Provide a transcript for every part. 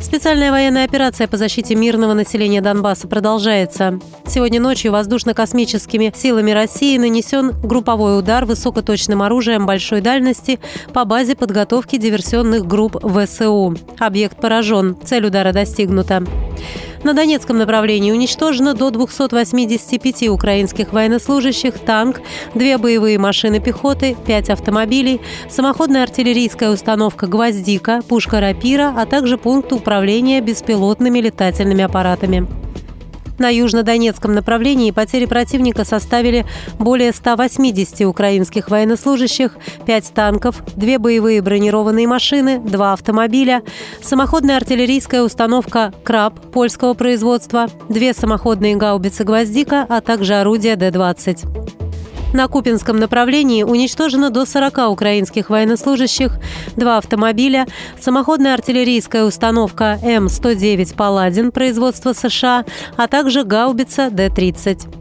Специальная военная операция по защите мирного населения Донбасса продолжается. Сегодня ночью воздушно-космическими силами России нанесен групповой удар высокоточным оружием большой дальности по базе подготовки диверсионных групп ВСУ. Объект поражен. Цель удара достигнута. На Донецком направлении уничтожено до 285 украинских военнослужащих, танк, две боевые машины пехоты, пять автомобилей, самоходная артиллерийская установка «Гвоздика», пушка «Рапира», а также пункт управления беспилотными летательными аппаратами. На южнодонецком направлении потери противника составили более 180 украинских военнослужащих, 5 танков, 2 боевые бронированные машины, 2 автомобиля, самоходная артиллерийская установка «Краб» польского производства, 2 самоходные гаубицы «Гвоздика», а также орудия Д-20. На Купинском направлении уничтожено до 40 украинских военнослужащих, два автомобиля, самоходная артиллерийская установка М-109 «Паладин» производства США, а также гаубица Д-30.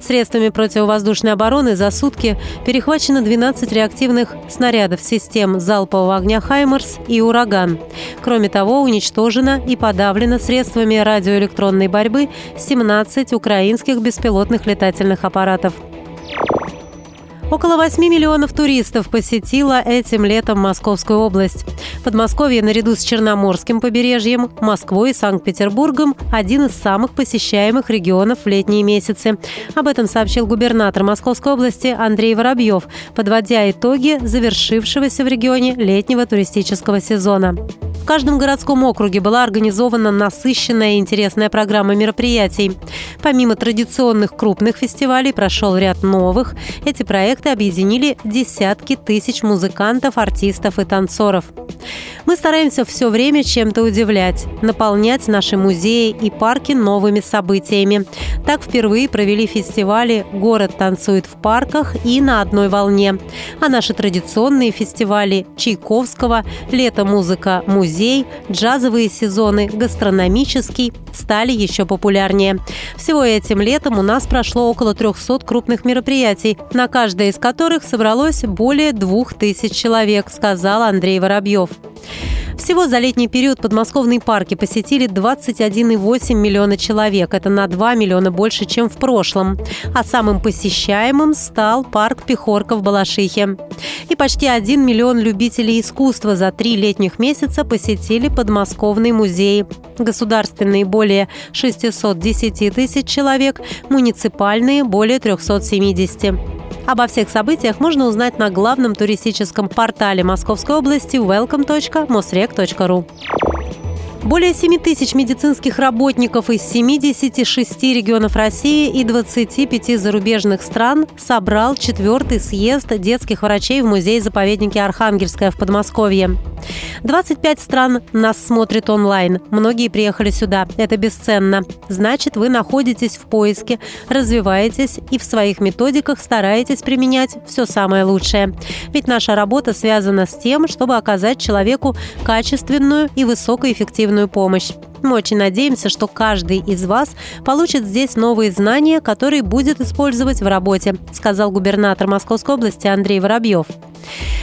Средствами противовоздушной обороны за сутки перехвачено 12 реактивных снарядов систем залпового огня «Хаймерс» и «Ураган». Кроме того, уничтожено и подавлено средствами радиоэлектронной борьбы 17 украинских беспилотных летательных аппаратов. Около 8 миллионов туристов посетила этим летом Московскую область. Подмосковье наряду с Черноморским побережьем, Москвой и Санкт-Петербургом – один из самых посещаемых регионов в летние месяцы. Об этом сообщил губернатор Московской области Андрей Воробьев, подводя итоги завершившегося в регионе летнего туристического сезона каждом городском округе была организована насыщенная и интересная программа мероприятий. Помимо традиционных крупных фестивалей прошел ряд новых. Эти проекты объединили десятки тысяч музыкантов, артистов и танцоров. Мы стараемся все время чем-то удивлять, наполнять наши музеи и парки новыми событиями. Так впервые провели фестивали «Город танцует в парках» и «На одной волне». А наши традиционные фестивали Чайковского, «Лето музыка музей», джазовые сезоны, гастрономический стали еще популярнее. Всего этим летом у нас прошло около 300 крупных мероприятий, на каждое из которых собралось более 2000 человек, сказал Андрей Воробьев. Всего за летний период подмосковные парки посетили 21,8 миллиона человек. Это на 2 миллиона больше, чем в прошлом. А самым посещаемым стал парк Пехорка в Балашихе. И почти 1 миллион любителей искусства за три летних месяца посетили подмосковный музей. Государственные – более 610 тысяч человек, муниципальные – более 370. Обо всех событиях можно узнать на главном туристическом портале Московской области welcome.mosrec.ru. Более 7 тысяч медицинских работников из 76 регионов России и 25 зарубежных стран собрал четвертый съезд детских врачей в музее-заповеднике Архангельская в Подмосковье. 25 стран нас смотрит онлайн. Многие приехали сюда. Это бесценно. Значит, вы находитесь в поиске, развиваетесь и в своих методиках стараетесь применять все самое лучшее. Ведь наша работа связана с тем, чтобы оказать человеку качественную и высокоэффективную помощь. Мы очень надеемся, что каждый из вас получит здесь новые знания, которые будет использовать в работе, сказал губернатор Московской области Андрей Воробьев.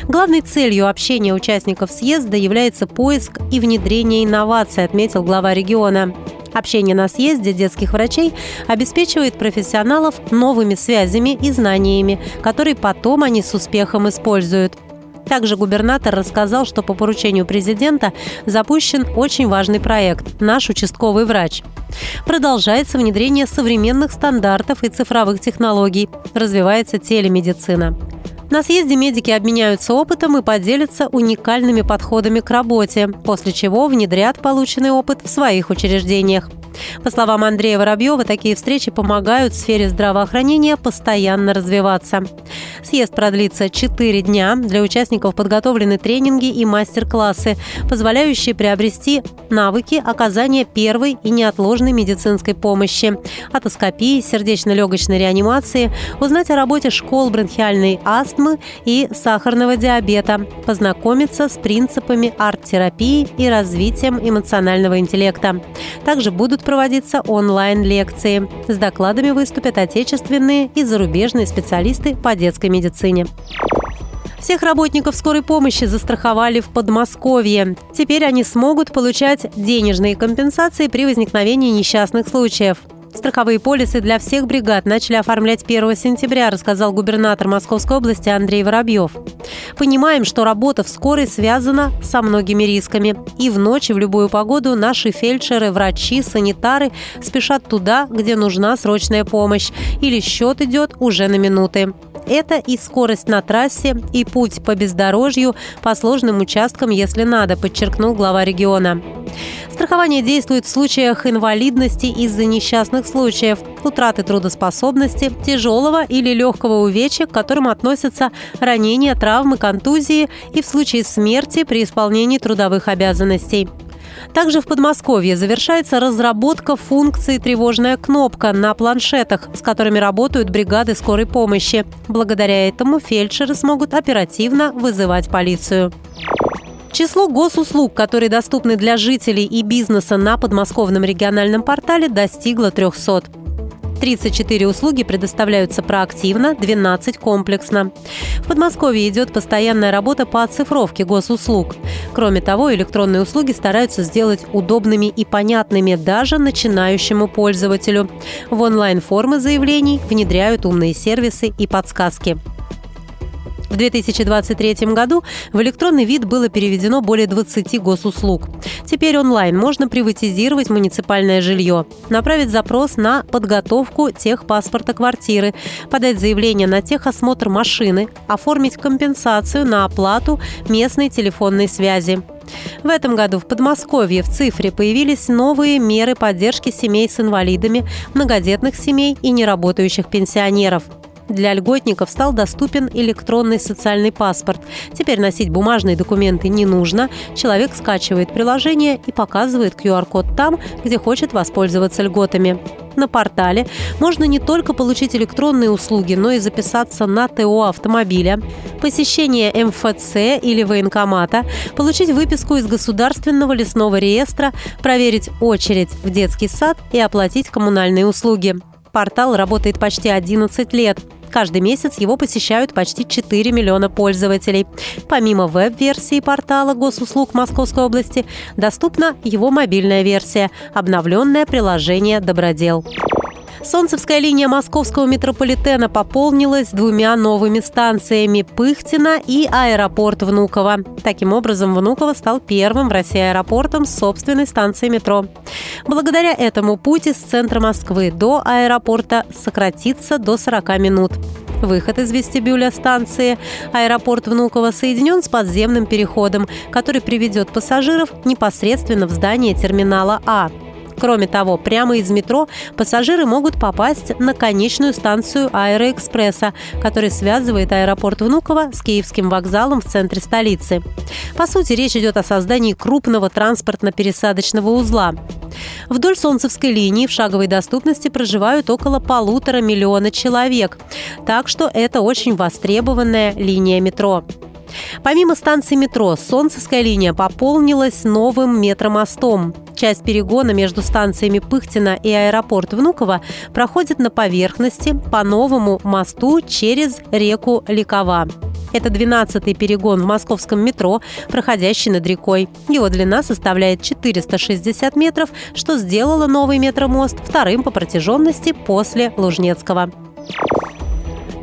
Главной целью общения участников съезда является поиск и внедрение инноваций, отметил глава региона. Общение на съезде детских врачей обеспечивает профессионалов новыми связями и знаниями, которые потом они с успехом используют. Также губернатор рассказал, что по поручению президента запущен очень важный проект «Наш участковый врач». Продолжается внедрение современных стандартов и цифровых технологий. Развивается телемедицина. На съезде медики обменяются опытом и поделятся уникальными подходами к работе, после чего внедрят полученный опыт в своих учреждениях. По словам Андрея Воробьева, такие встречи помогают в сфере здравоохранения постоянно развиваться. Съезд продлится 4 дня. Для участников подготовлены тренинги и мастер-классы, позволяющие приобрести навыки оказания первой и неотложной медицинской помощи, атоскопии, сердечно-легочной реанимации, узнать о работе школ бронхиальной астмы и сахарного диабета, познакомиться с принципами арт-терапии и развитием эмоционального интеллекта. Также будут проводиться онлайн-лекции. С докладами выступят отечественные и зарубежные специалисты по детской медицине. Всех работников скорой помощи застраховали в Подмосковье. Теперь они смогут получать денежные компенсации при возникновении несчастных случаев. Страховые полисы для всех бригад начали оформлять 1 сентября, рассказал губернатор Московской области Андрей Воробьев. Понимаем, что работа в скорой связана со многими рисками. И в ночь, и в любую погоду наши фельдшеры, врачи, санитары спешат туда, где нужна срочная помощь. Или счет идет уже на минуты. Это и скорость на трассе, и путь по бездорожью, по сложным участкам, если надо, подчеркнул глава региона. Страхование действует в случаях инвалидности из-за несчастных случаев, утраты трудоспособности, тяжелого или легкого увечья, к которым относятся ранения, травмы, контузии и в случае смерти при исполнении трудовых обязанностей. Также в Подмосковье завершается разработка функции «Тревожная кнопка» на планшетах, с которыми работают бригады скорой помощи. Благодаря этому фельдшеры смогут оперативно вызывать полицию. Число госуслуг, которые доступны для жителей и бизнеса на подмосковном региональном портале, достигло 300. 34 услуги предоставляются проактивно, 12 комплексно. В Подмосковье идет постоянная работа по оцифровке госуслуг. Кроме того, электронные услуги стараются сделать удобными и понятными даже начинающему пользователю. В онлайн-формы заявлений внедряют умные сервисы и подсказки. В 2023 году в электронный вид было переведено более 20 госуслуг. Теперь онлайн можно приватизировать муниципальное жилье, направить запрос на подготовку техпаспорта квартиры, подать заявление на техосмотр машины, оформить компенсацию на оплату местной телефонной связи. В этом году в Подмосковье в цифре появились новые меры поддержки семей с инвалидами, многодетных семей и неработающих пенсионеров – для льготников стал доступен электронный социальный паспорт. Теперь носить бумажные документы не нужно. Человек скачивает приложение и показывает QR-код там, где хочет воспользоваться льготами. На портале можно не только получить электронные услуги, но и записаться на ТО автомобиля, посещение МФЦ или военкомата, получить выписку из Государственного лесного реестра, проверить очередь в детский сад и оплатить коммунальные услуги. Портал работает почти 11 лет. Каждый месяц его посещают почти 4 миллиона пользователей. Помимо веб-версии портала госуслуг Московской области, доступна его мобильная версия – обновленное приложение «Добродел». Солнцевская линия московского метрополитена пополнилась двумя новыми станциями – Пыхтина и аэропорт Внуково. Таким образом, Внуково стал первым в России аэропортом с собственной станцией метро. Благодаря этому путь из центра Москвы до аэропорта сократится до 40 минут. Выход из вестибюля станции аэропорт Внуково соединен с подземным переходом, который приведет пассажиров непосредственно в здание терминала А. Кроме того, прямо из метро пассажиры могут попасть на конечную станцию Аэроэкспресса, который связывает аэропорт Внуково с Киевским вокзалом в центре столицы. По сути, речь идет о создании крупного транспортно-пересадочного узла. Вдоль Солнцевской линии в шаговой доступности проживают около полутора миллиона человек, так что это очень востребованная линия метро. Помимо станции метро, Солнцевская линия пополнилась новым метромостом. Часть перегона между станциями Пыхтина и аэропорт Внуково проходит на поверхности по новому мосту через реку Ликова. Это 12-й перегон в московском метро, проходящий над рекой. Его длина составляет 460 метров, что сделало новый метромост вторым по протяженности после Лужнецкого.